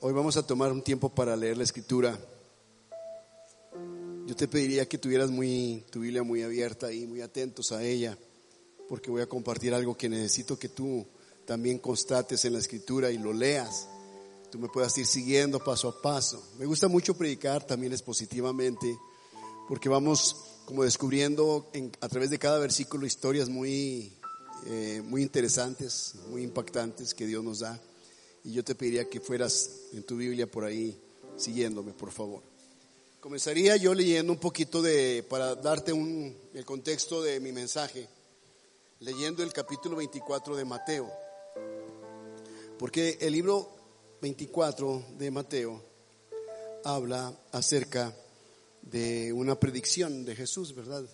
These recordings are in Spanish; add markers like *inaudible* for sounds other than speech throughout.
hoy vamos a tomar un tiempo para leer la escritura. Yo te pediría que tuvieras tu Biblia muy abierta y muy atentos a ella, porque voy a compartir algo que necesito que tú también constates en la escritura y lo leas. Tú me puedas ir siguiendo paso a paso. Me gusta mucho predicar también expositivamente, porque vamos como descubriendo a través de cada versículo historias muy, eh, muy interesantes, muy impactantes que Dios nos da. Y yo te pediría que fueras en tu Biblia por ahí siguiéndome, por favor. Comenzaría yo leyendo un poquito de, para darte un, el contexto de mi mensaje, leyendo el capítulo 24 de Mateo. Porque el libro 24 de Mateo habla acerca de una predicción de Jesús, ¿verdad?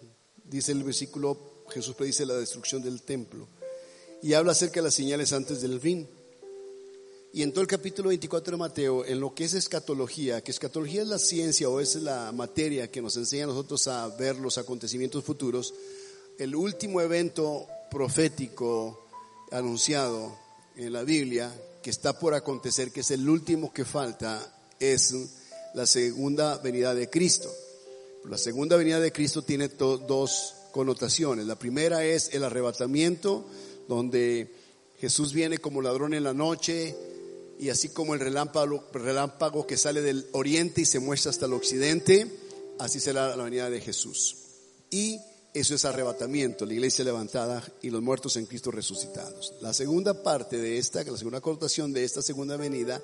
Dice el versículo, Jesús predice la destrucción del templo y habla acerca de las señales antes del fin. Y en todo el capítulo 24 de Mateo, en lo que es escatología, que escatología es la ciencia o es la materia que nos enseña a nosotros a ver los acontecimientos futuros, el último evento profético anunciado en la Biblia, que está por acontecer, que es el último que falta, es la segunda venida de Cristo. La segunda venida de Cristo tiene dos connotaciones. La primera es el arrebatamiento, donde Jesús viene como ladrón en la noche, y así como el relámpago, que sale del oriente y se muestra hasta el occidente, así será la venida de Jesús. Y eso es arrebatamiento, la iglesia levantada y los muertos en Cristo resucitados. La segunda parte de esta, la segunda connotación de esta segunda venida,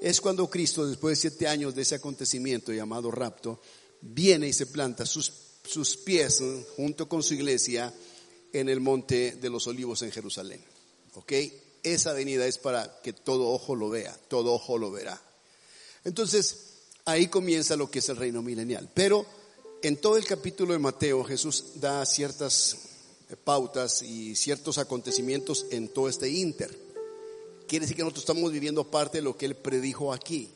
es cuando Cristo, después de siete años de ese acontecimiento llamado rapto, viene y se planta sus, sus pies junto con su iglesia en el monte de los olivos en Jerusalén. ¿Ok? Esa venida es para que todo ojo lo vea, todo ojo lo verá. Entonces, ahí comienza lo que es el reino milenial. Pero en todo el capítulo de Mateo Jesús da ciertas pautas y ciertos acontecimientos en todo este inter. Quiere decir que nosotros estamos viviendo parte de lo que él predijo aquí.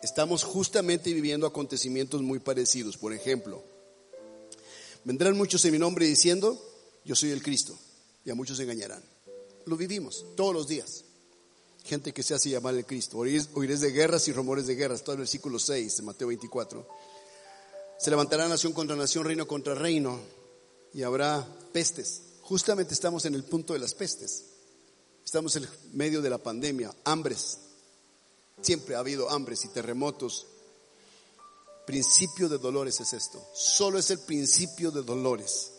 Estamos justamente viviendo acontecimientos muy parecidos. Por ejemplo, vendrán muchos en mi nombre diciendo, yo soy el Cristo, y a muchos engañarán lo vivimos todos los días. Gente que se hace llamar el Cristo. Oiréis, de guerras y rumores de guerras. Todo el versículo 6 de Mateo 24. Se levantará nación contra nación, reino contra reino. Y habrá pestes. Justamente estamos en el punto de las pestes. Estamos en medio de la pandemia. Hambres. Siempre ha habido hambres y terremotos. Principio de dolores es esto. Solo es el principio de dolores.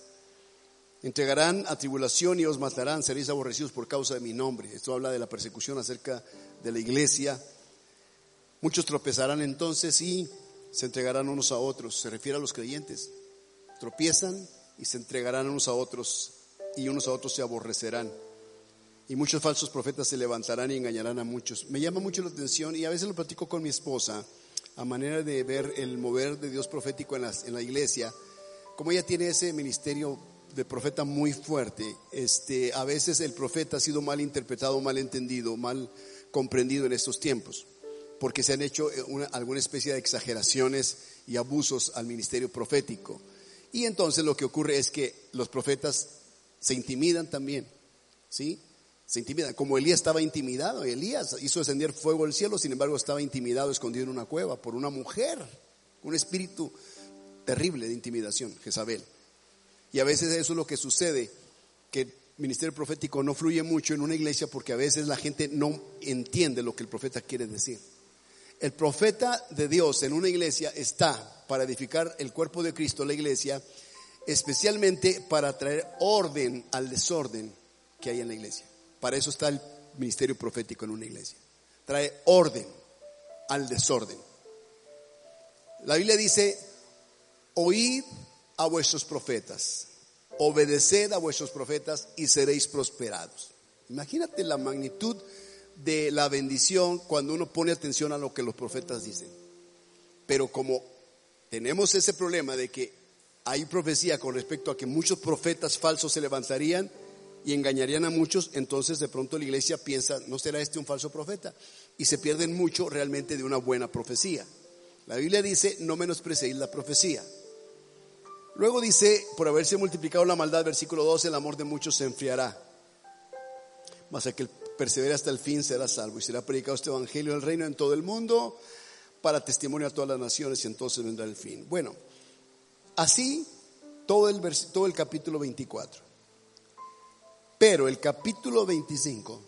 Entregarán a tribulación y os matarán, seréis aborrecidos por causa de mi nombre. Esto habla de la persecución acerca de la iglesia. Muchos tropezarán entonces y se entregarán unos a otros. Se refiere a los creyentes. Tropiezan y se entregarán unos a otros y unos a otros se aborrecerán. Y muchos falsos profetas se levantarán y engañarán a muchos. Me llama mucho la atención y a veces lo platico con mi esposa a manera de ver el mover de Dios profético en en la iglesia, como ella tiene ese ministerio de profeta muy fuerte. Este, a veces el profeta ha sido mal interpretado, mal entendido, mal comprendido en estos tiempos, porque se han hecho eh, alguna especie de exageraciones y abusos al ministerio profético. Y entonces lo que ocurre es que los profetas se intimidan también, ¿sí? Se intimidan, como Elías estaba intimidado, Elías hizo descender fuego del cielo, sin embargo estaba intimidado, escondido en una cueva por una mujer, un espíritu terrible de intimidación, Jezabel. Y a veces eso es lo que sucede, que el ministerio profético no fluye mucho en una iglesia porque a veces la gente no entiende lo que el profeta quiere decir. El profeta de Dios en una iglesia está para edificar el cuerpo de Cristo, la iglesia, especialmente para traer orden al desorden que hay en la iglesia. Para eso está el ministerio profético en una iglesia. Trae orden al desorden. La Biblia dice, oíd a vuestros profetas, obedeced a vuestros profetas y seréis prosperados. Imagínate la magnitud de la bendición cuando uno pone atención a lo que los profetas dicen. Pero como tenemos ese problema de que hay profecía con respecto a que muchos profetas falsos se levantarían y engañarían a muchos, entonces de pronto la iglesia piensa, ¿no será este un falso profeta? Y se pierden mucho realmente de una buena profecía. La Biblia dice, no menosprecéis la profecía. Luego dice, por haberse multiplicado la maldad, versículo 12, el amor de muchos se enfriará. Mas aquel persevere hasta el fin, será salvo. Y será predicado este evangelio del reino en todo el mundo para testimonio a todas las naciones y entonces vendrá el fin. Bueno, así todo el, todo el capítulo 24. Pero el capítulo 25,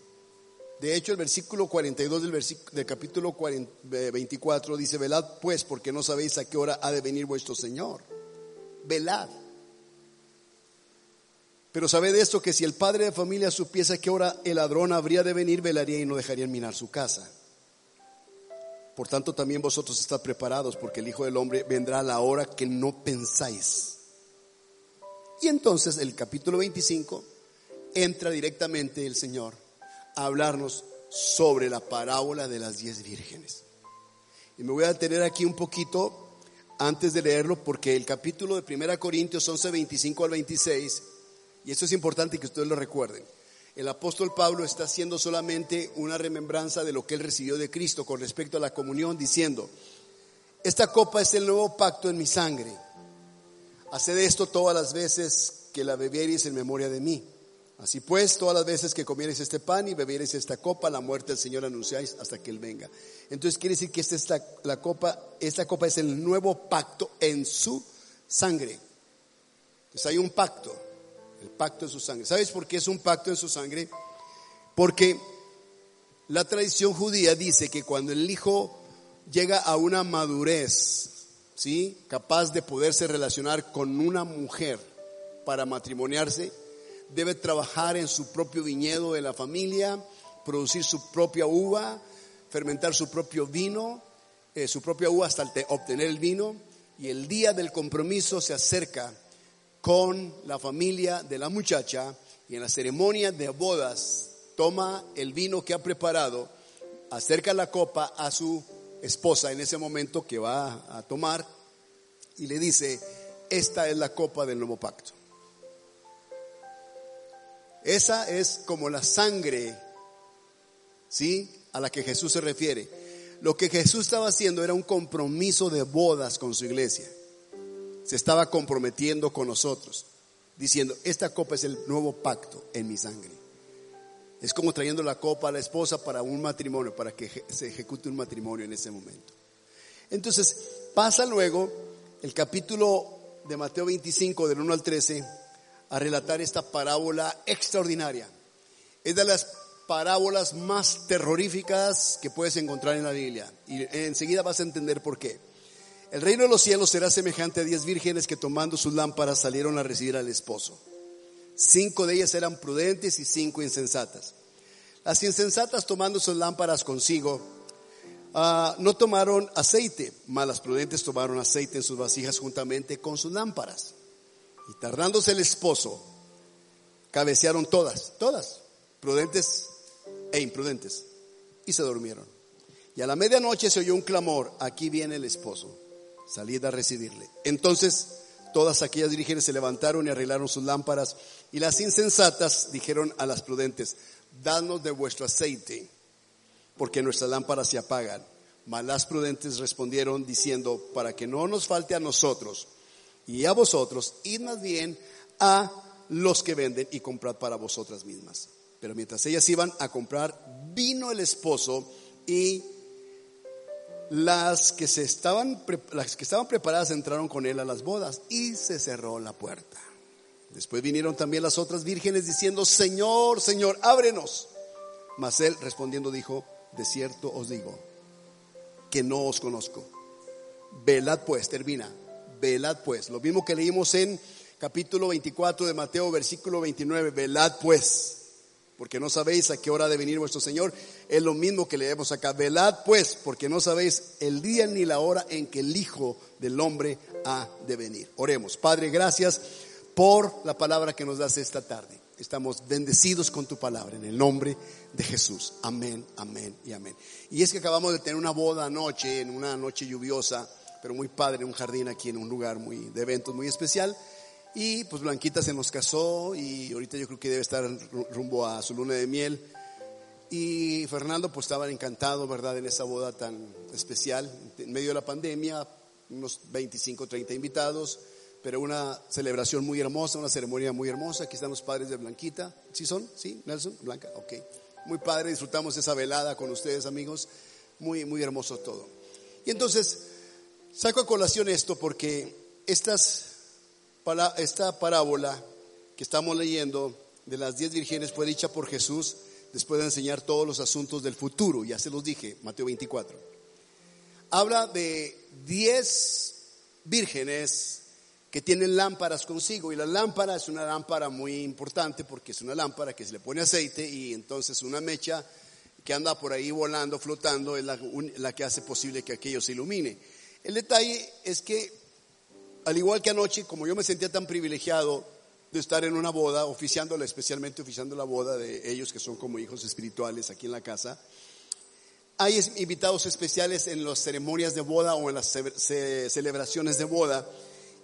de hecho el versículo 42 del, del capítulo 24 eh, dice, velad pues porque no sabéis a qué hora ha de venir vuestro Señor. Velad. Pero sabed esto que si el padre de familia supiese a qué hora el ladrón habría de venir, velaría y no dejaría minar su casa. Por tanto, también vosotros estad preparados, porque el Hijo del Hombre vendrá a la hora que no pensáis. Y entonces el capítulo 25 entra directamente el Señor a hablarnos sobre la parábola de las diez vírgenes. Y me voy a detener aquí un poquito antes de leerlo, porque el capítulo de 1 Corintios 11, 25 al 26 y esto es importante que ustedes lo recuerden. El apóstol Pablo está haciendo solamente una remembranza de lo que él recibió de Cristo con respecto a la comunión, diciendo, esta copa es el nuevo pacto en mi sangre. Haced esto todas las veces que la bebiereis en memoria de mí. Así pues, todas las veces que comiereis este pan y bebiereis esta copa, la muerte del Señor anunciáis hasta que Él venga. Entonces quiere decir que esta, es la copa, esta copa es el nuevo pacto en su sangre. Entonces hay un pacto el pacto en su sangre. ¿Sabes por qué es un pacto en su sangre? Porque la tradición judía dice que cuando el hijo llega a una madurez, ¿sí? Capaz de poderse relacionar con una mujer para matrimoniarse, debe trabajar en su propio viñedo de la familia, producir su propia uva, fermentar su propio vino, eh, su propia uva hasta obtener el vino, y el día del compromiso se acerca con la familia de la muchacha y en la ceremonia de bodas toma el vino que ha preparado, acerca la copa a su esposa en ese momento que va a tomar y le dice, esta es la copa del nuevo pacto. Esa es como la sangre, ¿sí? A la que Jesús se refiere. Lo que Jesús estaba haciendo era un compromiso de bodas con su iglesia se estaba comprometiendo con nosotros, diciendo, esta copa es el nuevo pacto en mi sangre. Es como trayendo la copa a la esposa para un matrimonio, para que se ejecute un matrimonio en ese momento. Entonces, pasa luego el capítulo de Mateo 25, del 1 al 13, a relatar esta parábola extraordinaria. Es de las parábolas más terroríficas que puedes encontrar en la Biblia. Y enseguida vas a entender por qué. El reino de los cielos será semejante a diez vírgenes que tomando sus lámparas salieron a recibir al esposo. Cinco de ellas eran prudentes y cinco insensatas. Las insensatas tomando sus lámparas consigo, ah, no tomaron aceite, mas las prudentes tomaron aceite en sus vasijas juntamente con sus lámparas. Y tardándose el esposo, cabecearon todas, todas, prudentes e imprudentes, y se durmieron. Y a la medianoche se oyó un clamor, aquí viene el esposo salid a recibirle. Entonces todas aquellas vírgenes se levantaron y arreglaron sus lámparas, y las insensatas dijeron a las prudentes, danos de vuestro aceite, porque nuestras lámparas se apagan. Mas las prudentes respondieron diciendo, para que no nos falte a nosotros y a vosotros, id más bien a los que venden y comprad para vosotras mismas. Pero mientras ellas iban a comprar, vino el esposo y las que, se estaban, las que estaban preparadas entraron con él a las bodas y se cerró la puerta. Después vinieron también las otras vírgenes diciendo, Señor, Señor, ábrenos. Mas él respondiendo dijo, de cierto os digo, que no os conozco. Velad pues, termina, velad pues. Lo mismo que leímos en capítulo 24 de Mateo, versículo 29, velad pues porque no sabéis a qué hora de venir vuestro Señor. Es lo mismo que leemos acá. Velad pues, porque no sabéis el día ni la hora en que el Hijo del Hombre ha de venir. Oremos. Padre, gracias por la palabra que nos das esta tarde. Estamos bendecidos con tu palabra en el nombre de Jesús. Amén, amén y amén. Y es que acabamos de tener una boda anoche, en una noche lluviosa, pero muy padre, un jardín aquí, en un lugar muy de eventos muy especial. Y pues Blanquita se nos casó y ahorita yo creo que debe estar rumbo a su luna de miel. Y Fernando pues estaba encantado, ¿verdad?, en esa boda tan especial, en medio de la pandemia, unos 25, 30 invitados, pero una celebración muy hermosa, una ceremonia muy hermosa. Aquí están los padres de Blanquita. ¿Sí son? ¿Sí? ¿Nelson? ¿Blanca? Ok. muy padre, disfrutamos esa velada con ustedes amigos, muy, muy hermoso todo. Y entonces, saco a colación esto porque esta parábola que estamos leyendo de las diez vírgenes fue dicha por Jesús después de enseñar todos los asuntos del futuro, ya se los dije, Mateo 24. Habla de diez vírgenes que tienen lámparas consigo y la lámpara es una lámpara muy importante porque es una lámpara que se le pone aceite y entonces una mecha que anda por ahí volando, flotando, es la que hace posible que aquello se ilumine. El detalle es que, al igual que anoche, como yo me sentía tan privilegiado de estar en una boda, oficiándola, especialmente oficiando la boda de ellos que son como hijos espirituales aquí en la casa, hay invitados especiales en las ceremonias de boda o en las celebraciones de boda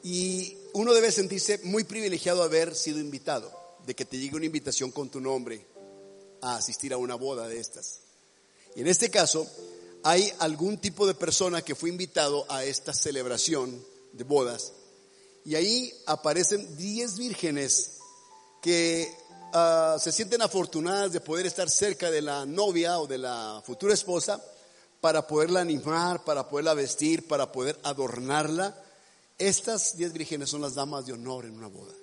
y uno debe sentirse muy privilegiado de haber sido invitado, de que te llegue una invitación con tu nombre a asistir a una boda de estas. Y en este caso, hay algún tipo de persona que fue invitado a esta celebración de bodas y ahí aparecen 10 vírgenes que Ah, se sienten afortunadas de poder estar cerca de la novia o de la futura esposa para poderla animar, para poderla vestir, para poder adornarla. Estas diez vírgenes son las damas de honor en una boda.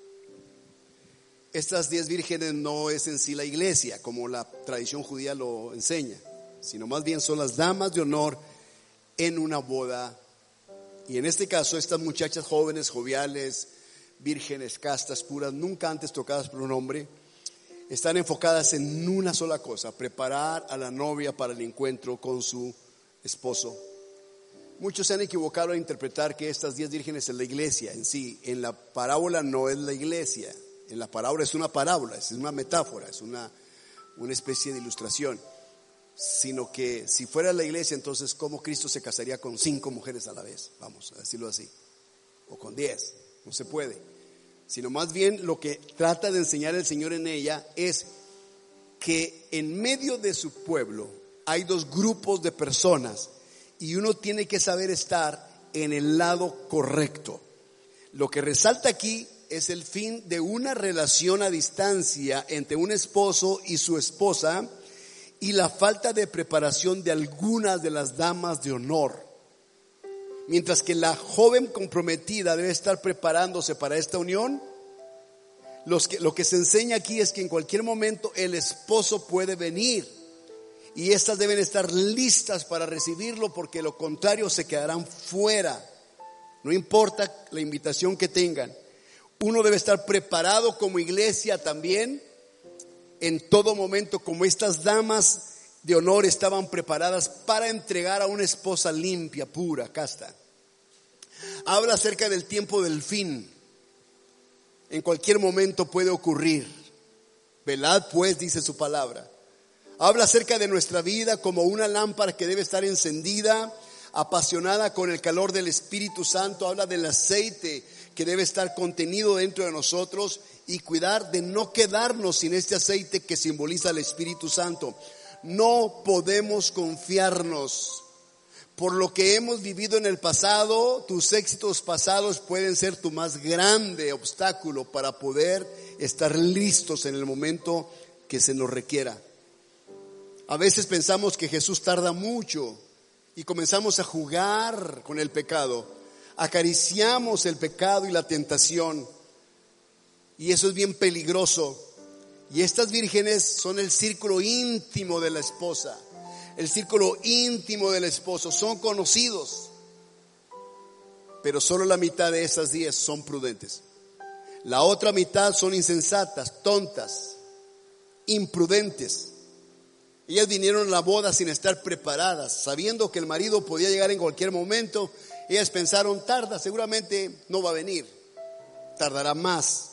Estas diez vírgenes no es en sí la iglesia, como la tradición judía lo enseña, sino más bien son las damas de honor en una boda. Y en este caso, estas muchachas jóvenes, joviales, vírgenes, castas, puras, nunca antes tocadas por un hombre, están enfocadas en una sola cosa, preparar a la novia para el encuentro con su esposo. Muchos se han equivocado a interpretar que estas diez vírgenes es la iglesia en sí. En la parábola no es la iglesia. En la parábola es una parábola, es una metáfora, es una, una especie de ilustración. Sino que si fuera la iglesia, entonces, ¿cómo Cristo se casaría con cinco mujeres a la vez? Vamos a decirlo así. O con diez. No se puede sino más bien lo que trata de enseñar el Señor en ella es que en medio de su pueblo hay dos grupos de personas y uno tiene que saber estar en el lado correcto. Lo que resalta aquí es el fin de una relación a distancia entre un esposo y su esposa y la falta de preparación de algunas de las damas de honor. Mientras que la joven comprometida debe estar preparándose para esta unión, lo que se enseña aquí es que en cualquier momento el esposo puede venir y estas deben estar listas para recibirlo porque lo contrario se quedarán fuera. No importa la invitación que tengan. Uno debe estar preparado como iglesia también en todo momento como estas damas de honor estaban preparadas para entregar a una esposa limpia, pura, casta. Habla acerca del tiempo del fin. En cualquier momento puede ocurrir. Velad pues, dice su palabra. Habla acerca de nuestra vida como una lámpara que debe estar encendida, apasionada con el calor del Espíritu Santo. Habla del aceite que debe estar contenido dentro de nosotros y cuidar de no quedarnos sin este aceite que simboliza el Espíritu Santo. No podemos confiarnos por lo que hemos vivido en el pasado, tus éxitos pasados pueden ser tu más grande obstáculo para poder estar listos en el momento que se nos requiera. A veces pensamos que Jesús tarda mucho y comenzamos a jugar con el pecado. Acariciamos el pecado y la tentación. Y eso es bien peligroso. Y estas vírgenes son el círculo íntimo de la esposa el círculo íntimo del esposo, son conocidos, pero solo la mitad de esas diez son prudentes. La otra mitad son insensatas, tontas, imprudentes. Ellas vinieron a la boda sin estar preparadas, sabiendo que el marido podía llegar en cualquier momento. Ellas pensaron, tarda, seguramente no va a venir, tardará más.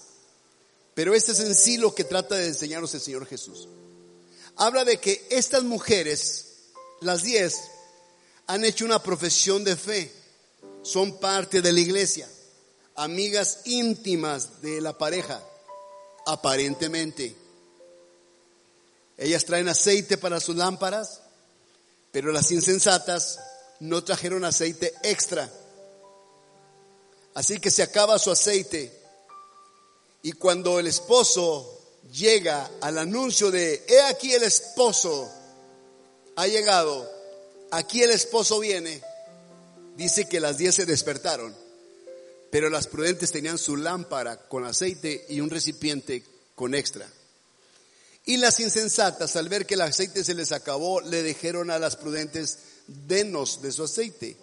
Pero este es en sí lo que trata de enseñarnos el Señor Jesús. Habla de que estas mujeres las diez han hecho una profesión de fe, son parte de la iglesia, amigas íntimas de la pareja, aparentemente. Ellas traen aceite para sus lámparas, pero las insensatas no trajeron aceite extra. Así que se acaba su aceite y cuando el esposo llega al anuncio de, he aquí el esposo ha llegado, aquí el esposo viene, dice que las diez se despertaron, pero las prudentes tenían su lámpara con aceite y un recipiente con extra. Y las insensatas, al ver que el aceite se les acabó, le dijeron a las prudentes, denos de su aceite.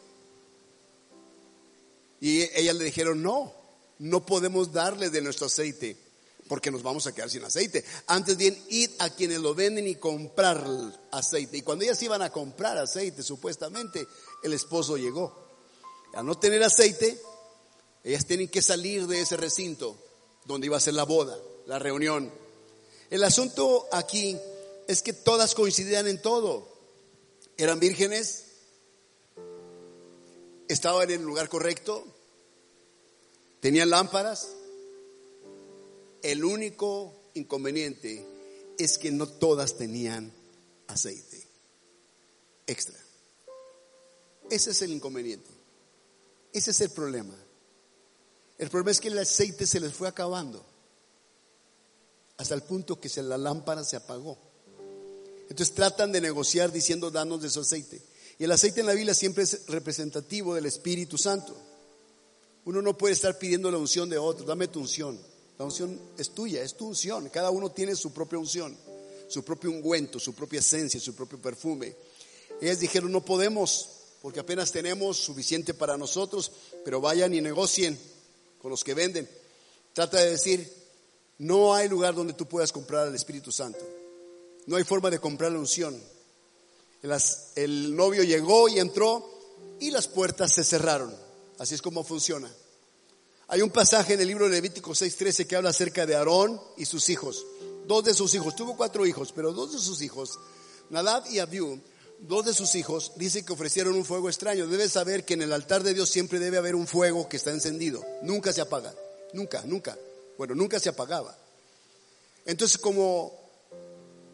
Y ellas le dijeron, no, no podemos darle de nuestro aceite porque nos vamos a quedar sin aceite. Antes bien, ir a quienes lo venden y comprar aceite. Y cuando ellas iban a comprar aceite, supuestamente, el esposo llegó. A no tener aceite, ellas tienen que salir de ese recinto donde iba a ser la boda, la reunión. El asunto aquí es que todas coincidían en todo. Eran vírgenes, estaban en el lugar correcto, tenían lámparas, el único inconveniente es que no todas tenían aceite extra. Ese es el inconveniente. Ese es el problema. El problema es que el aceite se les fue acabando hasta el punto que la lámpara se apagó. Entonces tratan de negociar diciendo danos de su aceite. Y el aceite en la Biblia siempre es representativo del Espíritu Santo. Uno no puede estar pidiendo la unción de otro, dame tu unción. La unción es tuya, es tu unción. Cada uno tiene su propia unción, su propio ungüento, su propia esencia, su propio perfume. Ellas dijeron, no podemos, porque apenas tenemos suficiente para nosotros, pero vayan y negocien con los que venden. Trata de decir, no hay lugar donde tú puedas comprar al Espíritu Santo. No hay forma de comprar la unción. el novio llegó y entró y las puertas se cerraron. Así es como funciona. Hay un pasaje en el libro de Levítico 6:13 que habla acerca de Aarón y sus hijos. Dos de sus hijos, tuvo cuatro hijos, pero dos de sus hijos, Nadab y Abiú, dos de sus hijos, dice que ofrecieron un fuego extraño. Debes saber que en el altar de Dios siempre debe haber un fuego que está encendido. Nunca se apaga. Nunca, nunca. Bueno, nunca se apagaba. Entonces, como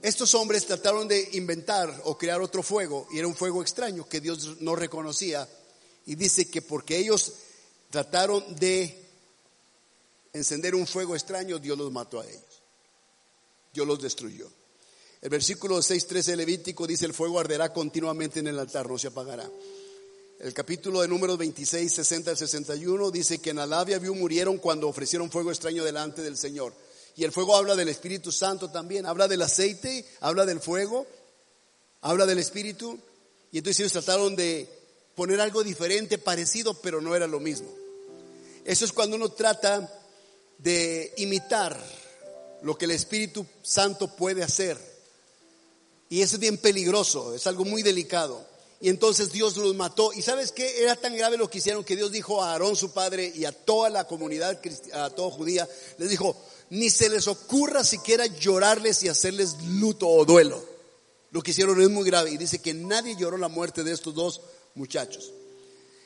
estos hombres trataron de inventar o crear otro fuego, y era un fuego extraño que Dios no reconocía, y dice que porque ellos trataron de encender un fuego extraño, Dios los mató a ellos. Dios los destruyó. El versículo 6.13 de Levítico dice, el fuego arderá continuamente en el altar, no se apagará. El capítulo de números 26, 60 al 61 dice que Nadab y Abiú murieron cuando ofrecieron fuego extraño delante del Señor. Y el fuego habla del Espíritu Santo también, habla del aceite, habla del fuego, habla del Espíritu. Y entonces ellos trataron de poner algo diferente, parecido, pero no era lo mismo. Eso es cuando uno trata de imitar lo que el Espíritu Santo puede hacer. Y eso es bien peligroso, es algo muy delicado. Y entonces Dios los mató. ¿Y sabes qué? Era tan grave lo que hicieron que Dios dijo a Aarón su padre y a toda la comunidad, a toda judía, les dijo, ni se les ocurra siquiera llorarles y hacerles luto o duelo. Lo que hicieron es muy grave. Y dice que nadie lloró la muerte de estos dos muchachos.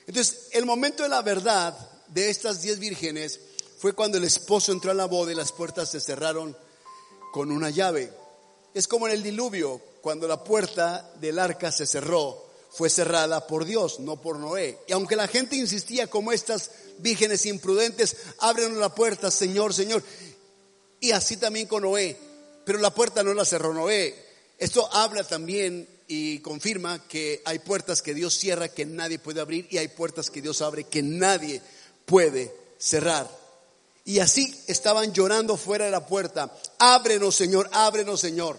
Entonces, el momento de la verdad de estas diez vírgenes fue cuando el esposo entró a la boda y las puertas se cerraron con una llave. Es como en el diluvio, cuando la puerta del arca se cerró, fue cerrada por Dios, no por Noé. Y aunque la gente insistía como estas vírgenes imprudentes, abren la puerta, Señor, Señor. Y así también con Noé. Pero la puerta no la cerró Noé. Esto habla también y confirma que hay puertas que Dios cierra que nadie puede abrir y hay puertas que Dios abre que nadie puede cerrar. Y así estaban llorando fuera de la puerta. Ábrenos, Señor, ábrenos, Señor.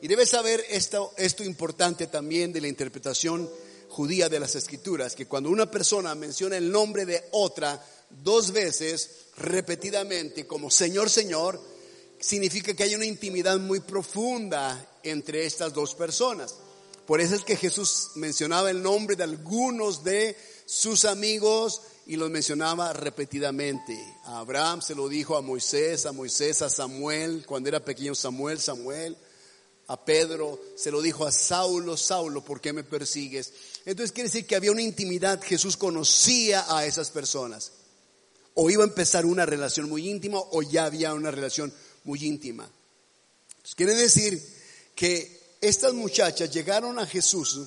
Y debes saber esto, esto importante también de la interpretación judía de las escrituras, que cuando una persona menciona el nombre de otra dos veces repetidamente como Señor, Señor, significa que hay una intimidad muy profunda entre estas dos personas. Por eso es que Jesús mencionaba el nombre de algunos de sus amigos y los mencionaba repetidamente. A Abraham se lo dijo a Moisés, a Moisés, a Samuel, cuando era pequeño Samuel, Samuel. A Pedro se lo dijo a Saulo, Saulo, ¿por qué me persigues? Entonces quiere decir que había una intimidad, Jesús conocía a esas personas. O iba a empezar una relación muy íntima o ya había una relación muy íntima. quiere decir que estas muchachas llegaron a Jesús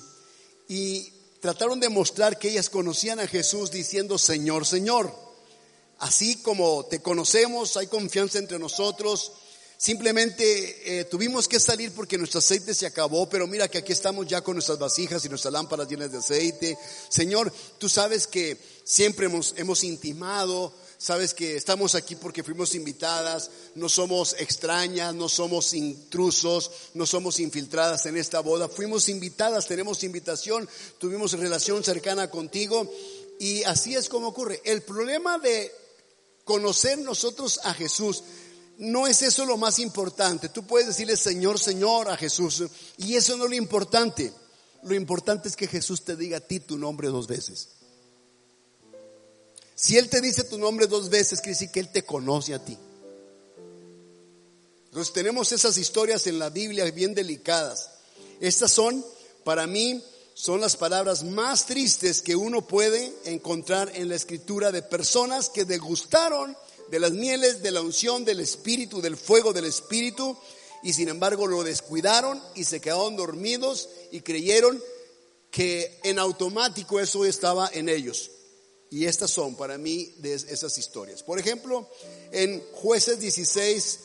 y trataron de mostrar que ellas conocían a Jesús diciendo, Señor, Señor. Así como te conocemos, hay confianza entre nosotros, Simplemente eh, tuvimos que salir porque nuestro aceite se acabó, pero mira que aquí estamos ya con nuestras vasijas y nuestras lámparas llenas de aceite. Señor, tú sabes que siempre hemos, hemos intimado, sabes que estamos aquí porque fuimos invitadas, no somos extrañas, no somos intrusos, no somos infiltradas en esta boda, fuimos invitadas, tenemos invitación, tuvimos relación cercana contigo y así es como ocurre. El problema de conocer nosotros a Jesús no es eso lo más importante. Tú puedes decirle Señor, Señor a Jesús y eso no es lo importante. Lo importante es que Jesús te diga a ti tu nombre dos veces. Si Él te dice tu nombre dos veces, quiere que Él te conoce a ti. Entonces tenemos esas historias en la Biblia bien delicadas. Estas son, para mí, son las palabras más tristes que uno puede encontrar en la escritura de personas que degustaron de las mieles de la unción del Espíritu, del fuego del Espíritu, y sin embargo lo descuidaron y se quedaron dormidos y creyeron que en automático eso estaba en ellos. Y estas son para mí de esas historias. Por ejemplo, en jueces 16,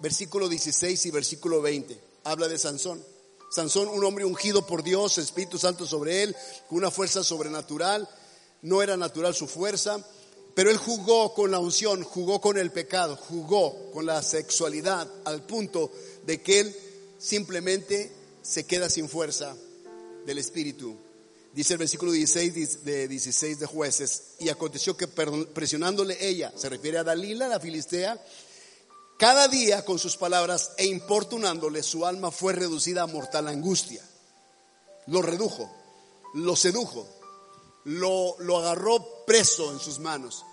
versículo 16 y versículo 20, habla de Sansón. Sansón, un hombre ungido por Dios, Espíritu Santo sobre él, con una fuerza sobrenatural. No era natural su fuerza, pero él jugó con la unción, jugó con el pecado, jugó con la sexualidad al punto de que él simplemente se queda sin fuerza del espíritu. Dice el versículo 16 de 16 de jueces, y aconteció que presionándole ella, se refiere a Dalila, la filistea, cada día con sus palabras e importunándole, su alma fue reducida a mortal angustia. Lo redujo, lo sedujo, lo, lo agarró preso en sus manos.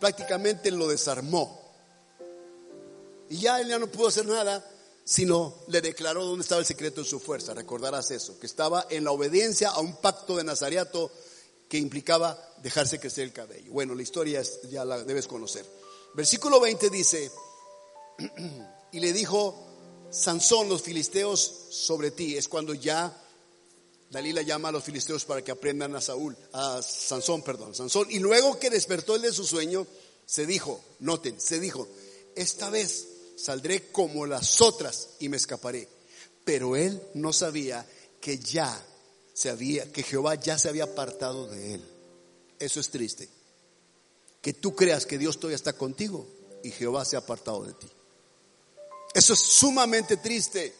Prácticamente lo desarmó. Y ya él ya no pudo hacer nada, sino le declaró dónde estaba el secreto de su fuerza. Recordarás eso, que estaba en la obediencia a un pacto de Nazareato que implicaba dejarse crecer el cabello. Bueno, la historia ya la debes conocer. Versículo 20 dice, *clears throat* y le dijo, Sansón, los filisteos sobre ti. Es cuando ya Dalila llama a los filisteos para que aprendan a Saúl, a Sansón, perdón, Sansón. Y luego que despertó él de su sueño, se dijo, noten, se dijo, esta vez saldré como las otras y me escaparé. Pero él no sabía que ya se había, que Jehová ya se había apartado de él. Eso es triste. Que tú creas que Dios todavía está contigo y Jehová se ha apartado de ti. Eso es sumamente triste.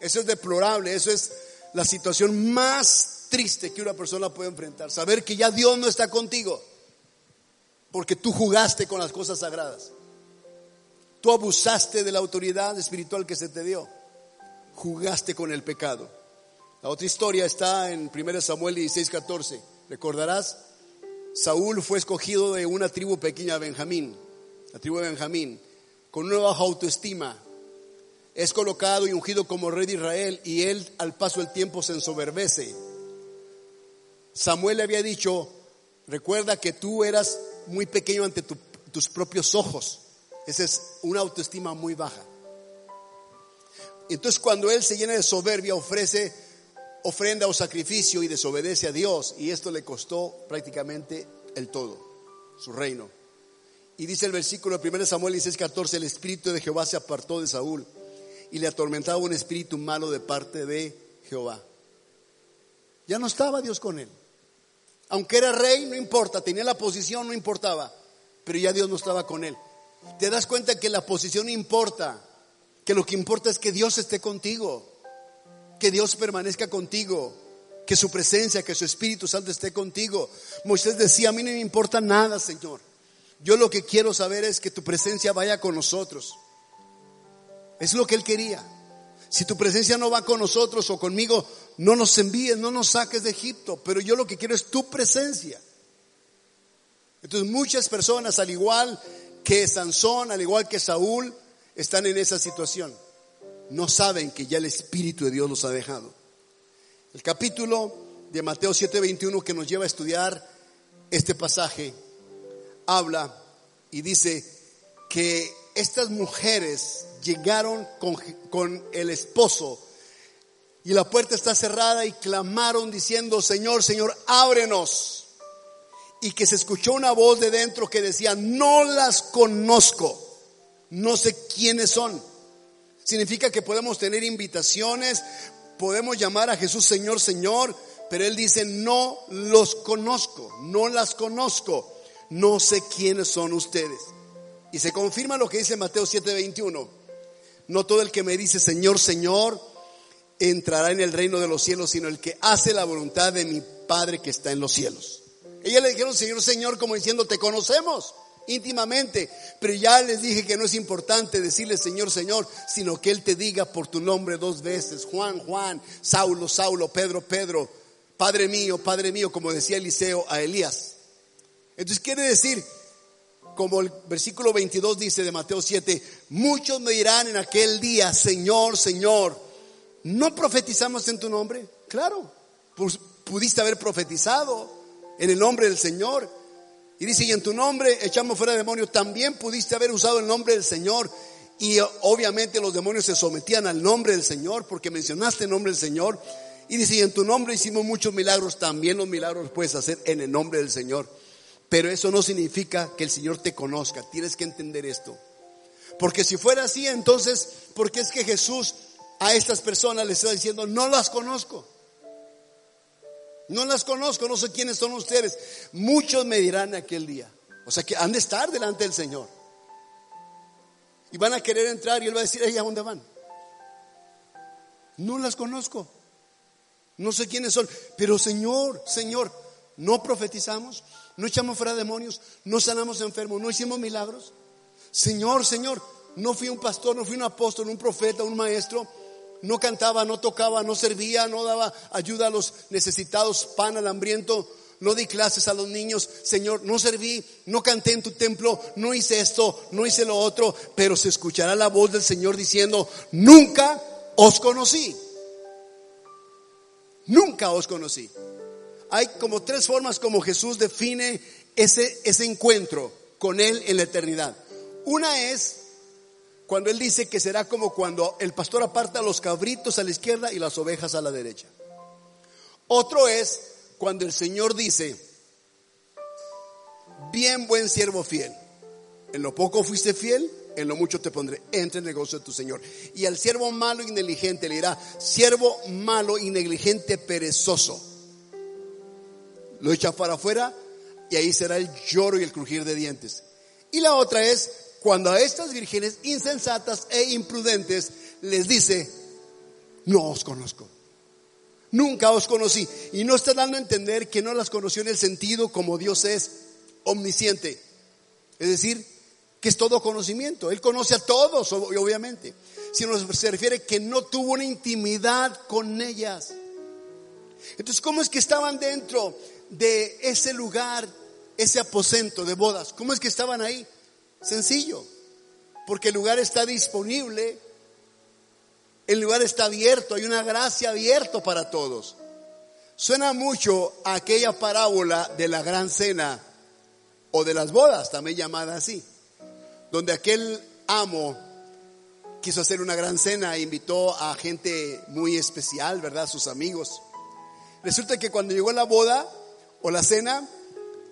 Eso es deplorable. Eso es la situación más triste que una persona puede enfrentar. Saber que ya Dios no está contigo. Porque tú jugaste con las cosas sagradas. Tú abusaste de la autoridad espiritual que se te dio. Jugaste con el pecado. La otra historia está en 1 Samuel 16, 14. Recordarás, Saúl fue escogido de una tribu pequeña, Benjamín, la tribu de Benjamín, con una baja autoestima, es colocado y ungido como rey de Israel y él al paso del tiempo se ensoberbece. Samuel le había dicho, recuerda que tú eras muy pequeño ante tus propios ojos. Esa es una autoestima muy baja. Entonces cuando él se llena de soberbia ofrece ofrenda o sacrificio y desobedece a Dios y esto le costó prácticamente el todo, su reino. Y dice el versículo de 1 Samuel 16:14, el espíritu de Jehová se apartó de Saúl y le atormentaba un espíritu malo de parte de Jehová. Ya no estaba Dios con él. Aunque era rey, no importa, tenía la posición, no importaba, pero ya Dios no estaba con él. Te das cuenta que la posición importa, que lo que importa es que Dios esté contigo, que Dios permanezca contigo, que su presencia, que su Espíritu Santo esté contigo. Moisés decía, a mí no me importa nada, Señor. Yo lo que quiero saber es que tu presencia vaya con nosotros. Es lo que Él quería. Si tu presencia no va con nosotros o conmigo, no nos envíes, no nos saques de Egipto, pero yo lo que quiero es tu presencia. Entonces muchas personas, al igual que Sansón, al igual que Saúl, están en esa situación. No saben que ya el Espíritu de Dios los ha dejado. El capítulo de Mateo 7:21 que nos lleva a estudiar este pasaje habla y dice que estas mujeres llegaron con, el esposo y la puerta está cerrada y clamaron diciendo, Señor, Señor, ábrenos. Y que se escuchó una voz de dentro que decía, no las conozco, no sé quiénes son. Significa que podemos tener invitaciones, podemos llamar a Jesús Señor, Señor, pero Él dice, no los conozco, no las conozco, no sé quiénes son ustedes. Y se confirma lo que dice Mateo 7:21. No todo el que me dice Señor, Señor, entrará en el reino de los cielos, sino el que hace la voluntad de mi Padre que está en los cielos. Ella le dijeron Señor, Señor, como diciendo, te conocemos íntimamente, pero ya les dije que no es importante decirle Señor, Señor, sino que Él te diga por tu nombre dos veces, Juan, Juan, Saulo, Saulo, Pedro, Pedro, Padre mío, Padre mío, como decía Eliseo a Elías. Entonces quiere decir, como el versículo 22 dice de Mateo 7, muchos me dirán en aquel día, Señor, Señor, ¿no profetizamos en tu nombre? Claro, pues pudiste haber profetizado en el nombre del Señor. Y dice, y en tu nombre echamos fuera demonios, también pudiste haber usado el nombre del Señor. Y obviamente los demonios se sometían al nombre del Señor porque mencionaste el nombre del Señor. Y dice, y en tu nombre hicimos muchos milagros, también los milagros puedes hacer en el nombre del Señor. Pero eso no significa que el Señor te conozca. Tienes que entender esto. Porque si fuera así, entonces, ¿por qué es que Jesús a estas personas les está diciendo, no las conozco? No las conozco, no sé quiénes son ustedes. Muchos me dirán aquel día. O sea que han de estar delante del Señor. Y van a querer entrar y Él va a decir, ¿a dónde van? No las conozco. No sé quiénes son. Pero Señor, Señor, no profetizamos, no echamos fuera demonios, no sanamos enfermos, no hicimos milagros. Señor, Señor, no fui un pastor, no fui un apóstol, un profeta, un maestro. No cantaba, no tocaba, no servía, no daba ayuda a los necesitados, pan al hambriento, no di clases a los niños, Señor, no serví, no canté en tu templo, no hice esto, no hice lo otro, pero se escuchará la voz del Señor diciendo, nunca os conocí. Nunca os conocí hay como tres formas como Jesús define ese, ese encuentro con Él en la eternidad. Una es cuando Él dice que será como cuando el pastor aparta los cabritos a la izquierda y las ovejas a la derecha. Otro es cuando el Señor dice, bien buen siervo fiel, en lo poco fuiste fiel, en lo mucho te pondré, entre en el negocio de tu Señor. Y al siervo malo y negligente le dirá, siervo malo y negligente perezoso lo echa para afuera y ahí será el lloro y el crujir de dientes. Y la otra es cuando a estas vírgenes insensatas e imprudentes les dice, no os conozco. Nunca os conocí. Y no está dando a entender que no las conoció en el sentido como Dios es omnisciente. Es decir, que es todo conocimiento. Él conoce a todos, obviamente. Sino se refiere que no tuvo una intimidad con ellas. Entonces, ¿cómo es que estaban dentro de ese lugar, ese aposento de bodas. ¿Cómo es que estaban ahí? Sencillo, porque el lugar está disponible, el lugar está abierto, hay una gracia abierta para todos. Suena mucho a aquella parábola de la gran cena o de las bodas, también llamada así, donde aquel amo quiso hacer una gran cena e invitó a gente muy especial, ¿verdad? Sus amigos. Resulta que cuando llegó la boda, o la cena,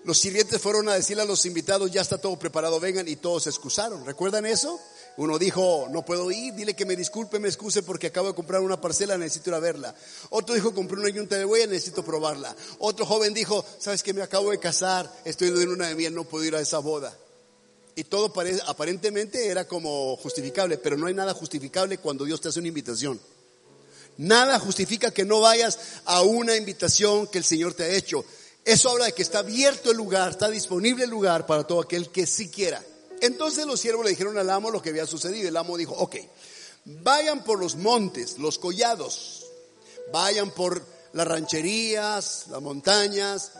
los sirvientes fueron a decirle a los invitados, ya está todo preparado, vengan, y todos se excusaron. ¿Recuerdan eso? Uno dijo, no puedo ir, dile que me disculpe, me excuse porque acabo de comprar una parcela, necesito ir a verla. Otro dijo, compré una yunta de huella, necesito probarla. Otro joven dijo, sabes que me acabo de casar, estoy de una de miel, no puedo ir a esa boda. Y todo aparentemente era como justificable, pero no hay nada justificable cuando Dios te hace una invitación. Nada justifica que no vayas a una invitación que el Señor te ha hecho. Eso habla de que está abierto el lugar, está disponible el lugar para todo aquel que sí quiera. Entonces los siervos le dijeron al amo lo que había sucedido. El amo dijo, ok, vayan por los montes, los collados, vayan por las rancherías, las montañas,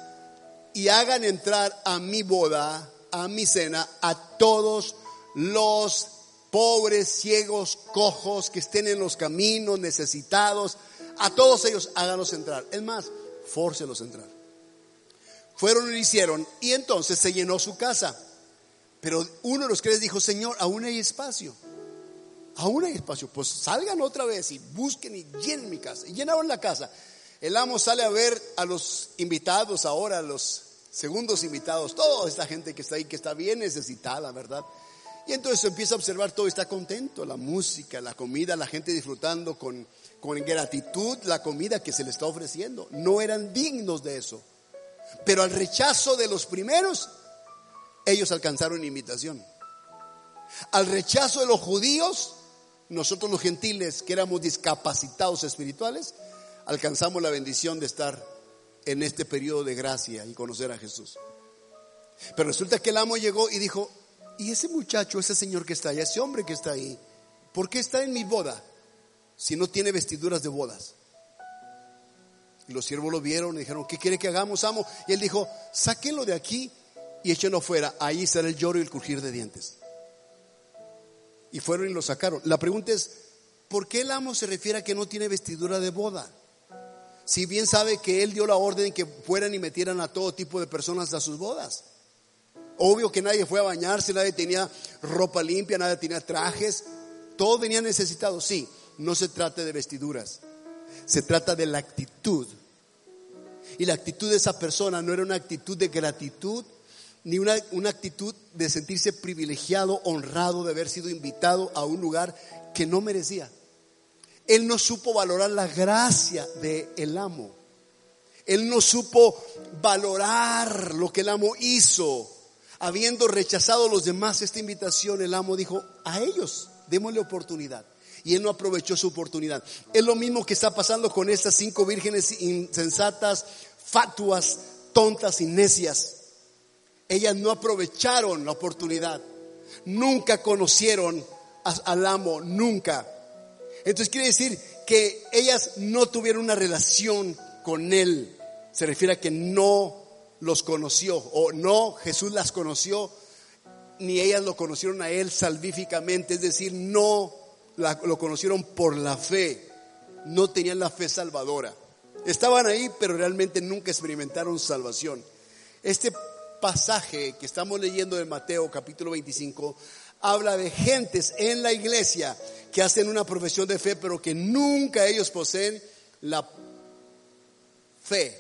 y hagan entrar a mi boda, a mi cena, a todos los pobres, ciegos, cojos que estén en los caminos, necesitados, a todos ellos háganlos entrar. Es más, fórcelos entrar. Fueron y lo hicieron y entonces se llenó su casa. Pero uno de los que les dijo, Señor, aún hay espacio. Aún hay espacio. Pues salgan otra vez y busquen y llenen mi casa. Y llenaron la casa. El amo sale a ver a los invitados ahora, a los segundos invitados, toda esta gente que está ahí, que está bien necesitada, ¿verdad? Y entonces empieza a observar todo, está contento, la música, la comida, la gente disfrutando con, con gratitud la comida que se le está ofreciendo. No eran dignos de eso. Pero al rechazo de los primeros, ellos alcanzaron invitación. Al rechazo de los judíos, nosotros los gentiles que éramos discapacitados espirituales, alcanzamos la bendición de estar en este periodo de gracia y conocer a Jesús. Pero resulta que el amo llegó y dijo, ¿y ese muchacho, ese señor que está ahí, ese hombre que está ahí, por qué está en mi boda si no tiene vestiduras de bodas? Y los siervos lo vieron y dijeron, ¿qué quiere que hagamos, amo? Y él dijo, sáquenlo de aquí y échenlo fuera. Ahí será el lloro y el crujir de dientes. Y fueron y lo sacaron. La pregunta es, ¿por qué el amo se refiere a que no tiene vestidura de boda? Si bien sabe que él dio la orden que fueran y metieran a todo tipo de personas a sus bodas. Obvio que nadie fue a bañarse, nadie tenía ropa limpia, nadie tenía trajes. Todos venían necesitados. Sí, no se trata de vestiduras. Se trata de la actitud. Y la actitud de esa persona no era una actitud de gratitud, ni una, una actitud de sentirse privilegiado, honrado de haber sido invitado a un lugar que no merecía. Él no supo valorar la gracia del el amo. Él no supo valorar lo que el amo hizo. Habiendo rechazado a los demás esta invitación, el amo dijo, a ellos démosle oportunidad. Y él no aprovechó su oportunidad. Es lo mismo que está pasando con estas cinco vírgenes insensatas, fatuas, tontas y necias. Ellas no aprovecharon la oportunidad. Nunca conocieron al amo, nunca. Entonces quiere decir que ellas no tuvieron una relación con él. Se refiere a que no los conoció o no Jesús las conoció ni ellas lo conocieron a él salvíficamente, es decir, no lo conocieron por la fe, no tenían la fe salvadora. Estaban ahí, pero realmente nunca experimentaron salvación. Este pasaje que estamos leyendo de Mateo capítulo 25 habla de gentes en la iglesia que hacen una profesión de fe, pero que nunca ellos poseen la fe.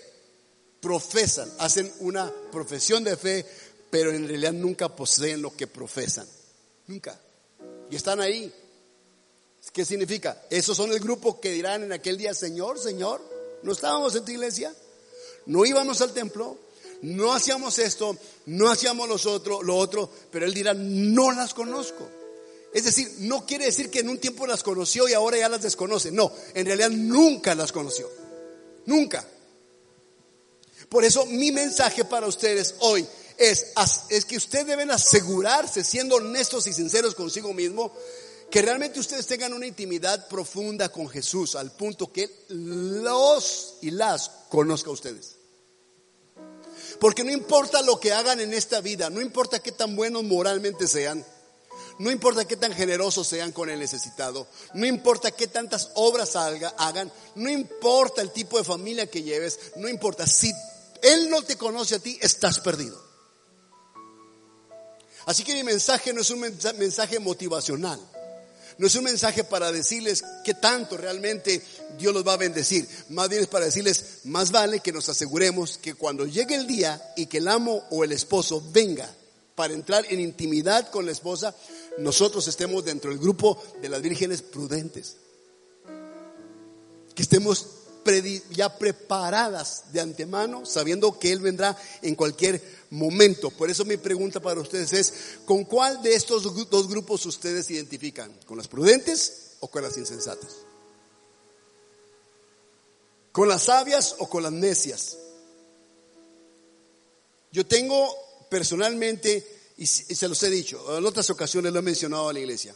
Profesan, hacen una profesión de fe, pero en realidad nunca poseen lo que profesan. Nunca. Y están ahí. ¿Qué significa? Esos son el grupo que dirán en aquel día, Señor, Señor, no estábamos en tu iglesia, no íbamos al templo, no hacíamos esto, no hacíamos los otro, lo otro, pero él dirá, no las conozco. Es decir, no quiere decir que en un tiempo las conoció y ahora ya las desconoce. No, en realidad nunca las conoció. Nunca. Por eso mi mensaje para ustedes hoy es, es que ustedes deben asegurarse, siendo honestos y sinceros consigo mismo, que realmente ustedes tengan una intimidad profunda con Jesús, al punto que los y las conozca ustedes. Porque no importa lo que hagan en esta vida, no importa qué tan buenos moralmente sean, no importa qué tan generosos sean con el necesitado, no importa qué tantas obras hagan, no importa el tipo de familia que lleves, no importa, si Él no te conoce a ti, estás perdido. Así que mi mensaje no es un mensaje motivacional. No es un mensaje para decirles que tanto realmente Dios los va a bendecir. Más bien es para decirles, más vale que nos aseguremos que cuando llegue el día y que el amo o el esposo venga para entrar en intimidad con la esposa, nosotros estemos dentro del grupo de las vírgenes prudentes. Que estemos ya preparadas de antemano, sabiendo que Él vendrá en cualquier momento. Por eso mi pregunta para ustedes es, ¿con cuál de estos dos grupos ustedes se identifican? ¿Con las prudentes o con las insensatas? ¿Con las sabias o con las necias? Yo tengo personalmente, y se los he dicho, en otras ocasiones lo he mencionado a la iglesia,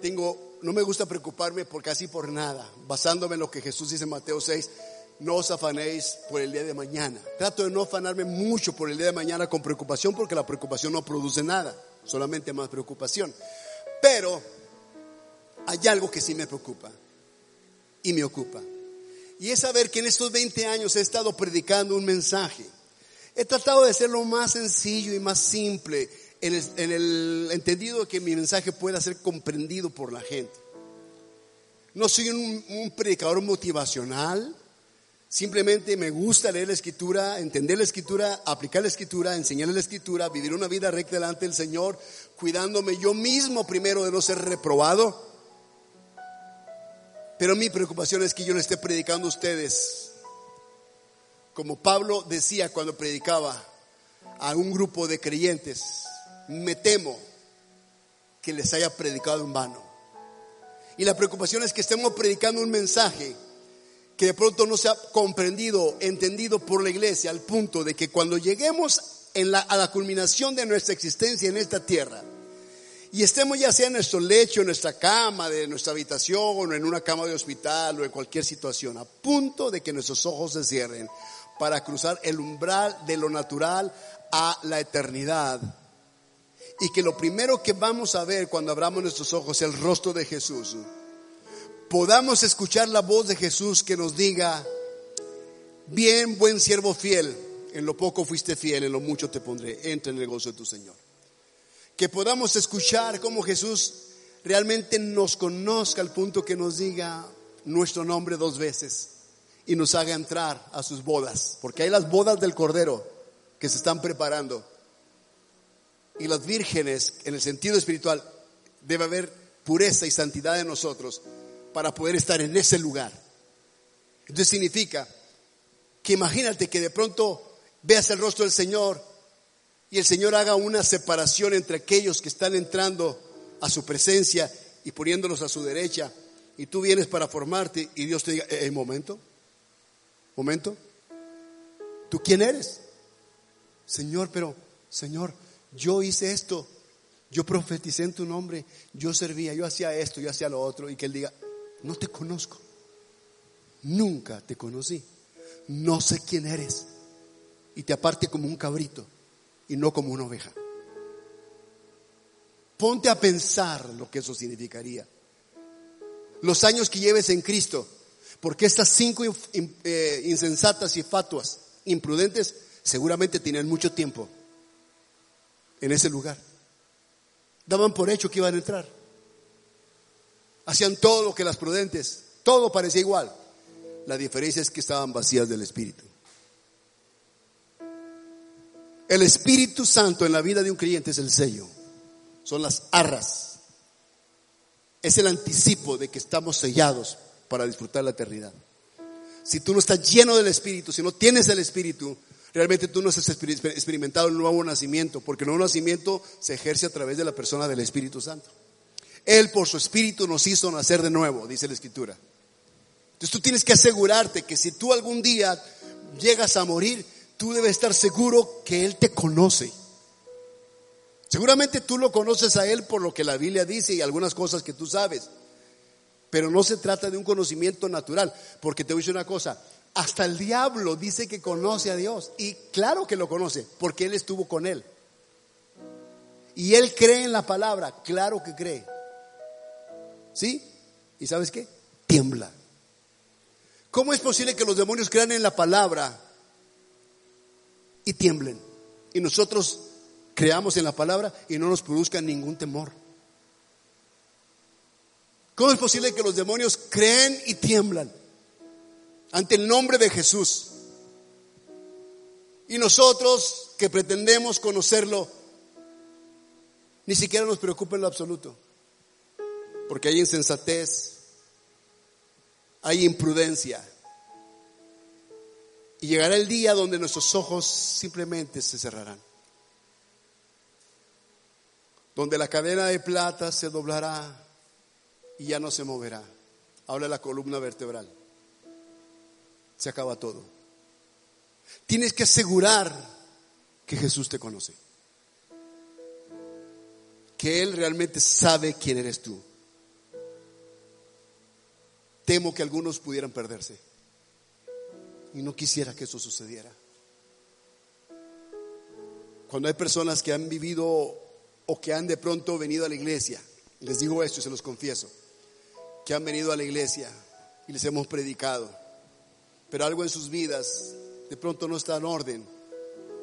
tengo, no me gusta preocuparme por casi por nada, basándome en lo que Jesús dice en Mateo 6, no os afanéis por el día de mañana. Trato de no afanarme mucho por el día de mañana con preocupación porque la preocupación no produce nada, solamente más preocupación. Pero hay algo que sí me preocupa y me ocupa. Y es saber que en estos 20 años he estado predicando un mensaje. He tratado de hacerlo más sencillo y más simple en el, entendido de que mi mensaje pueda ser comprendido por la gente. No soy un predicador motivacional, Simplemente me gusta leer la escritura, entender la escritura, aplicar la escritura, enseñar la escritura, vivir una vida recta delante del Señor, cuidándome yo mismo primero de no ser reprobado. Pero mi preocupación es que yo le esté predicando a ustedes, como Pablo decía cuando predicaba a un grupo de creyentes, me temo que les haya predicado en vano. Y la preocupación es que estemos predicando un mensaje que de pronto no se ha comprendido, entendido por la iglesia, al punto de que cuando lleguemos a la culminación de nuestra existencia en esta tierra, y estemos ya sea en nuestro lecho, en nuestra cama, de nuestra habitación, o en una cama de hospital, o en cualquier situación, a punto de que nuestros ojos se cierren para cruzar el umbral de lo natural a la eternidad. Y que lo primero que vamos a ver cuando abramos nuestros ojos es el rostro de Jesús podamos escuchar la voz de Jesús que nos diga, bien, buen siervo fiel, en lo poco fuiste fiel, en lo mucho te pondré, entra en el gozo de tu Señor. Que podamos escuchar cómo Jesús realmente nos conozca al punto que nos diga nuestro nombre dos veces y nos haga entrar a sus bodas, porque hay las bodas del Cordero que se están preparando. Y las vírgenes, en el sentido espiritual, debe haber pureza y santidad en nosotros para poder estar en ese lugar. Entonces significa que imagínate que de pronto veas el rostro del Señor y el Señor haga una separación entre aquellos que están entrando a su presencia y poniéndolos a su derecha y tú vienes para formarte y Dios te diga, eh, eh momento, momento, ¿tú quién eres? Señor, pero, Señor, yo hice esto, yo profeticé en tu nombre, yo servía, yo hacía esto, yo hacía lo otro, y que Él diga, no te conozco. Nunca te conocí. No sé quién eres. Y te aparte como un cabrito y no como una oveja. Ponte a pensar lo que eso significaría. Los años que lleves en Cristo, porque estas cinco eh, insensatas y fatuas, imprudentes, seguramente tenían mucho tiempo en ese lugar. Daban por hecho que iban a entrar. Hacían todo lo que las prudentes, todo parecía igual. La diferencia es que estaban vacías del Espíritu. El Espíritu Santo en la vida de un creyente es el sello, son las arras. Es el anticipo de que estamos sellados para disfrutar la eternidad. Si tú no estás lleno del Espíritu, si no tienes el Espíritu, realmente tú no has experimentado el nuevo nacimiento, porque el nuevo nacimiento se ejerce a través de la persona del Espíritu Santo. Él por su espíritu nos hizo nacer de nuevo, dice la escritura. Entonces tú tienes que asegurarte que si tú algún día llegas a morir, tú debes estar seguro que Él te conoce. Seguramente tú lo conoces a Él por lo que la Biblia dice y algunas cosas que tú sabes. Pero no se trata de un conocimiento natural, porque te voy a decir una cosa, hasta el diablo dice que conoce a Dios. Y claro que lo conoce, porque Él estuvo con Él. Y Él cree en la palabra, claro que cree. ¿Sí? ¿Y sabes qué? Tiembla. ¿Cómo es posible que los demonios crean en la palabra y tiemblen? Y nosotros creamos en la palabra y no nos produzcan ningún temor. ¿Cómo es posible que los demonios creen y tiemblan ante el nombre de Jesús? Y nosotros que pretendemos conocerlo, ni siquiera nos preocupa en lo absoluto porque hay insensatez, hay imprudencia. Y llegará el día donde nuestros ojos simplemente se cerrarán. Donde la cadena de plata se doblará y ya no se moverá. Habla la columna vertebral. Se acaba todo. Tienes que asegurar que Jesús te conoce. Que Él realmente sabe quién eres tú temo que algunos pudieran perderse. Y no quisiera que eso sucediera. Cuando hay personas que han vivido o que han de pronto venido a la iglesia, les digo esto y se los confieso, que han venido a la iglesia y les hemos predicado, pero algo en sus vidas de pronto no está en orden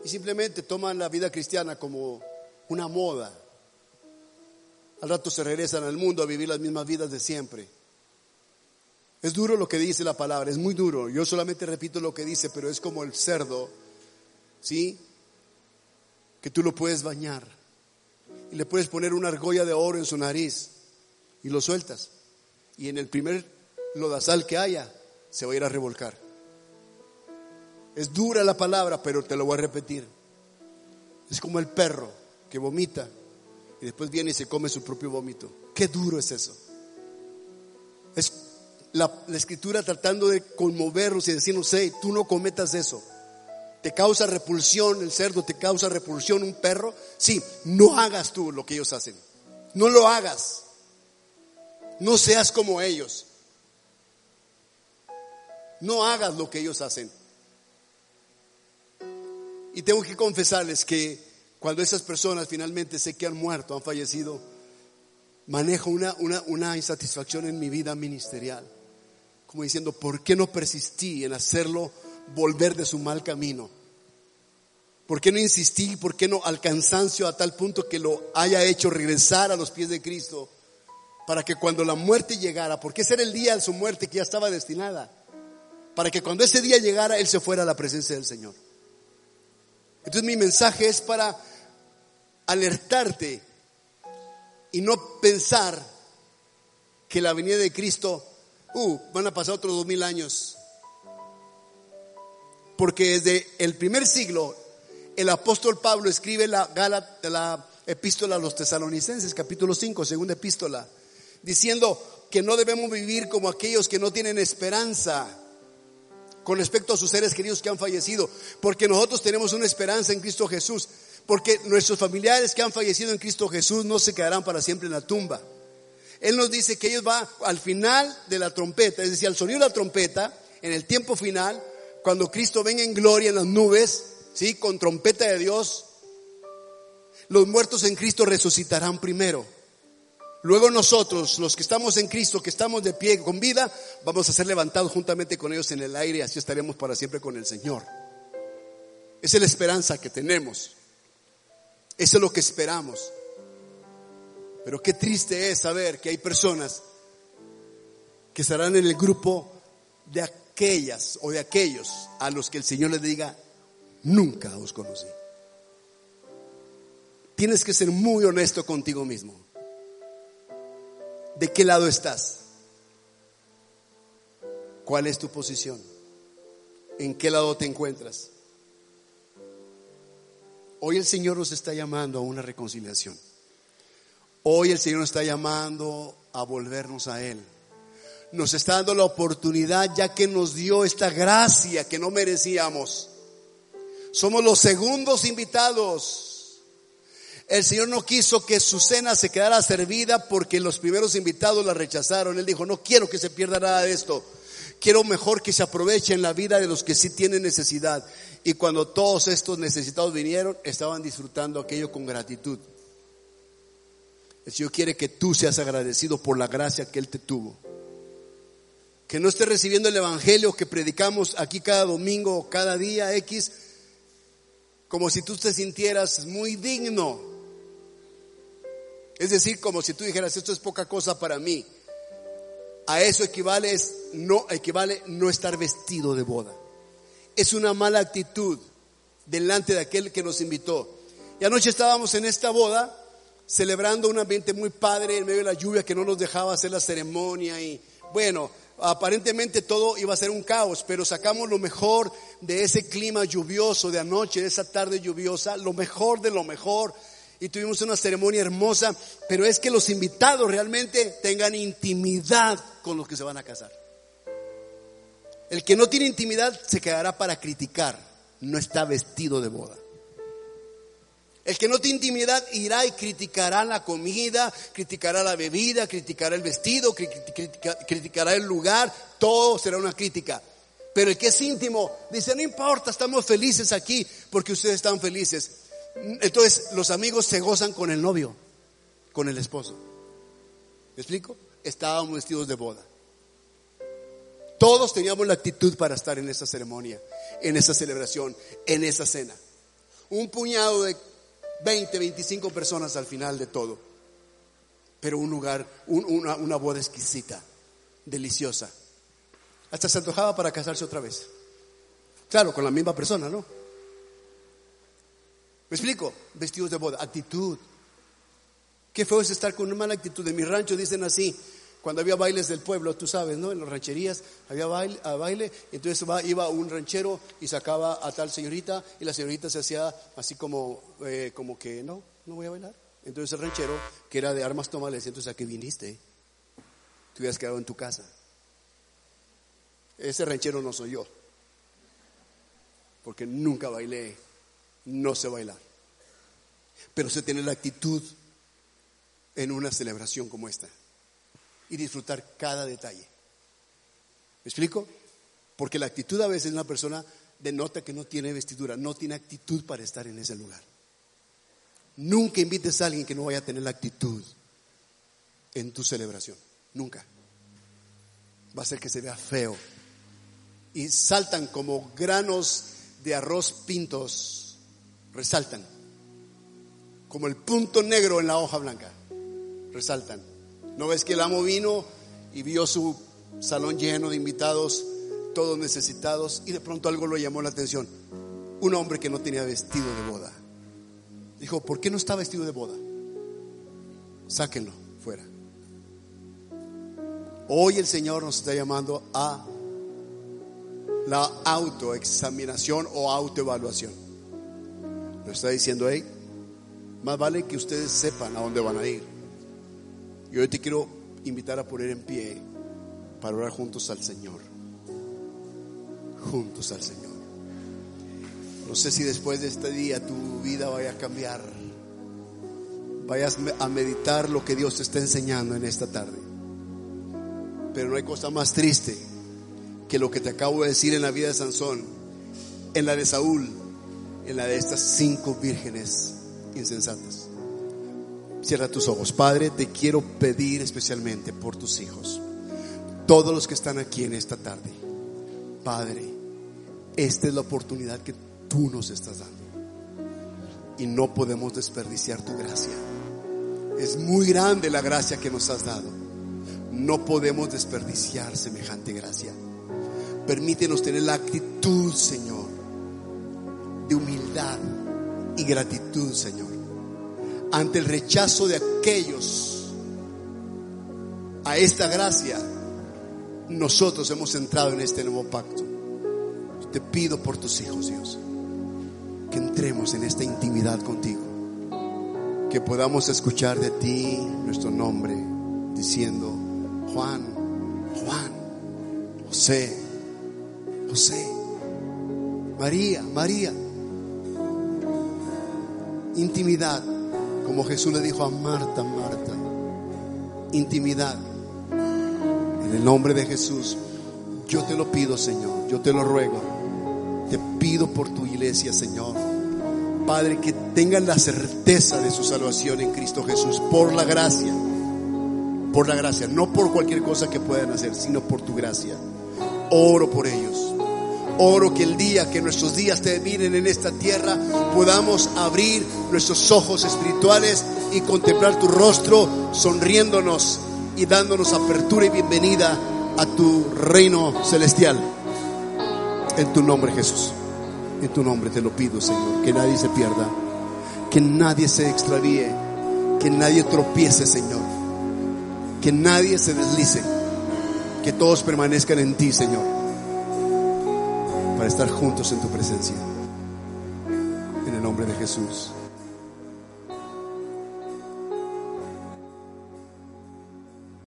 y simplemente toman la vida cristiana como una moda. Al rato se regresan al mundo a vivir las mismas vidas de siempre Es duro lo que dice la palabra, es muy duro. Yo solamente repito lo que dice, pero es como el cerdo, ¿sí? Que tú lo puedes bañar y le puedes poner una argolla de oro en su nariz y lo sueltas. Y en el primer lodazal que haya, se va a ir a revolcar. Es dura la palabra, pero te lo voy a repetir. Es como el perro que vomita y después viene y se come su propio vómito. Qué duro es eso. Es la, escritura tratando de conmovernos y decirnos, hey, tú no cometas eso. ¿Te causa repulsión el cerdo? ¿Te causa repulsión un perro? Sí, no hagas tú lo que ellos hacen. No lo hagas. No seas como ellos. No hagas lo que ellos hacen. Y tengo que confesarles que cuando esas personas finalmente sé que han muerto, han fallecido, manejo una, una, insatisfacción en mi vida ministerial. Como diciendo, ¿por qué no persistí en hacerlo volver de su mal camino? ¿Por qué no insistí? ¿Por qué no al cansancio a tal punto que lo haya hecho regresar a los pies de Cristo? Para que cuando la muerte llegara, porque ese era el día de su muerte que ya estaba destinada, para que cuando ese día llegara, Él se fuera a la presencia del Señor. Entonces mi mensaje es para alertarte y no pensar que la venida de Cristo, uh, van a pasar otros dos mil años. Porque desde el primer siglo, el apóstol Pablo escribe la, la epístola a los tesalonicenses, capítulo 5, segunda epístola, diciendo que no debemos vivir como aquellos que no tienen esperanza con respecto a sus seres queridos que han fallecido, porque nosotros tenemos una esperanza en Cristo Jesús, porque nuestros familiares que han fallecido en Cristo Jesús no se quedarán para siempre en la tumba. Él nos dice que ellos van al final de la trompeta, es decir, al sonido de la trompeta, en el tiempo final, cuando Cristo venga en gloria en las nubes, ¿sí? con trompeta de Dios, los muertos en Cristo resucitarán primero. Luego nosotros, los que estamos en Cristo, que estamos de pie con vida, vamos a ser levantados juntamente con ellos en el aire así estaremos para siempre con el Señor. Esa es la esperanza que tenemos. Eso es lo que esperamos. Pero qué triste es saber que hay personas que estarán en el grupo de aquellas o de aquellos a los que el Señor les diga, nunca os conocí. Tienes que ser muy honesto contigo mismo. ¿De qué lado estás? ¿Cuál es tu posición? ¿En qué lado te encuentras? Hoy el Señor nos está llamando a una reconciliación. Hoy el Señor nos está llamando a volvernos a Él. Nos está dando la oportunidad ya que nos dio esta gracia que no merecíamos. Somos los segundos invitados el Señor no quiso que su cena se quedara servida porque los primeros invitados la rechazaron. Él dijo, no quiero que se pierda nada de esto. Quiero mejor que se aproveche en la vida de los que sí tienen necesidad. Y cuando todos estos necesitados vinieron, estaban disfrutando aquello con gratitud. El Señor quiere que tú seas agradecido por la gracia que Él te tuvo. Que no estés recibiendo el Evangelio que predicamos aquí cada domingo o cada día X, como si tú te sintieras muy digno es decir, como si tú dijeras, esto es poca cosa para mí. A eso equivale, no, equivale no estar vestido de boda. Es una mala actitud delante de aquel que nos invitó. Y anoche estábamos en esta boda celebrando un ambiente muy padre en medio de la lluvia que no nos dejaba hacer la ceremonia y bueno, aparentemente todo iba a ser un caos, pero sacamos lo mejor de ese clima lluvioso de anoche, de esa tarde lluviosa, lo mejor de lo mejor y tuvimos una ceremonia hermosa, pero es que los invitados realmente tengan intimidad con los que se van a casar. El que no tiene intimidad se quedará para criticar, no está vestido de boda. El que no tiene intimidad irá y criticará la comida, criticará la bebida, criticará el vestido, criticará el lugar, todo será una crítica. Pero el que es íntimo dice, no importa, estamos felices aquí porque ustedes están felices. Entonces los amigos se gozan con el novio, con el esposo. ¿Me explico? Estábamos vestidos de boda. Todos teníamos la actitud para estar en esa ceremonia, en esa celebración, en esa cena. Un puñado de 20, 25 personas al final de todo. Pero un lugar, una, una boda exquisita, deliciosa. Hasta se antojaba para casarse otra vez. Claro, con la misma persona, ¿no? ¿Me explico? Vestidos de boda, actitud. Qué feo es estar con una mala actitud. En mi rancho dicen así, cuando había bailes del pueblo, tú sabes, ¿no? En las rancherías había baile, a baile entonces iba un ranchero y sacaba a tal señorita y la señorita se hacía así como, eh, como que, no, no voy a bailar. Entonces el ranchero, que era de armas tomales, entonces a qué viniste? Te hubieras quedado en tu casa. Ese ranchero no soy yo, porque nunca bailé, no sé bailar. Pero sé tener la actitud en una celebración como esta y disfrutar cada detalle. ¿Me explico? Porque la actitud a veces una persona denota que no tiene vestidura, no tiene actitud para estar en ese lugar. Nunca invites a alguien que no vaya a tener la actitud en tu celebración. Nunca. Va a ser que se vea feo. Y saltan como granos de arroz pintos. Resaltan. Como el punto negro en la hoja blanca. Resaltan. ¿No ves que el amo vino y vio su salón lleno de invitados, todos necesitados, y de pronto algo lo llamó la atención? Un hombre que no tenía vestido de boda. Dijo, ¿por qué no está vestido de boda? Sáquenlo fuera. Hoy el Señor nos está llamando a la autoexaminación o autoevaluación. Lo está diciendo, ahí más vale que ustedes sepan a dónde van a ir. Y hoy te quiero invitar a poner en pie para orar juntos al Señor. Juntos al Señor. No sé si después de este día tu vida vaya a cambiar. Vayas a meditar lo que Dios te está enseñando en esta tarde. Pero no hay cosa más triste que lo que te acabo de decir en la vida de Sansón, en la de Saúl, en la de estas cinco vírgenes insensatas. Cierra tus ojos. Padre, te quiero pedir especialmente por tus hijos. Todos los que están aquí en esta tarde. Padre, esta es la oportunidad que tú nos estás dando. Y no podemos desperdiciar tu gracia. Es muy grande la gracia que nos has dado. No podemos desperdiciar semejante gracia. Permítenos tener la actitud, Señor, de humildad y gratitud, Señor ante el rechazo de aquellos a esta gracia, nosotros hemos entrado en este nuevo pacto. Te pido por tus hijos, Dios, que entremos en esta intimidad contigo, que podamos escuchar de ti nuestro nombre, diciendo, Juan, Juan, José, José, María, María. Intimidad como Jesús le dijo a Marta, Marta, intimidad. En el nombre de Jesús, yo te lo pido, Señor, yo te lo ruego. Te pido por tu iglesia, Señor. Padre, que tengan la certeza de su salvación en Cristo Jesús, por la gracia, por la gracia, no por cualquier cosa que puedan hacer, sino por tu gracia. Oro por ellos. Oro que el día que nuestros días terminen en esta tierra podamos abrir nuestros ojos espirituales y contemplar tu rostro sonriéndonos y dándonos apertura y bienvenida a tu reino celestial. En tu nombre Jesús. En tu nombre te lo pido Señor. Que nadie se pierda. Que nadie se extravíe. Que nadie tropiece Señor. Que nadie se deslice. Que todos permanezcan en ti Señor para estar juntos en tu presencia. En el nombre de Jesús.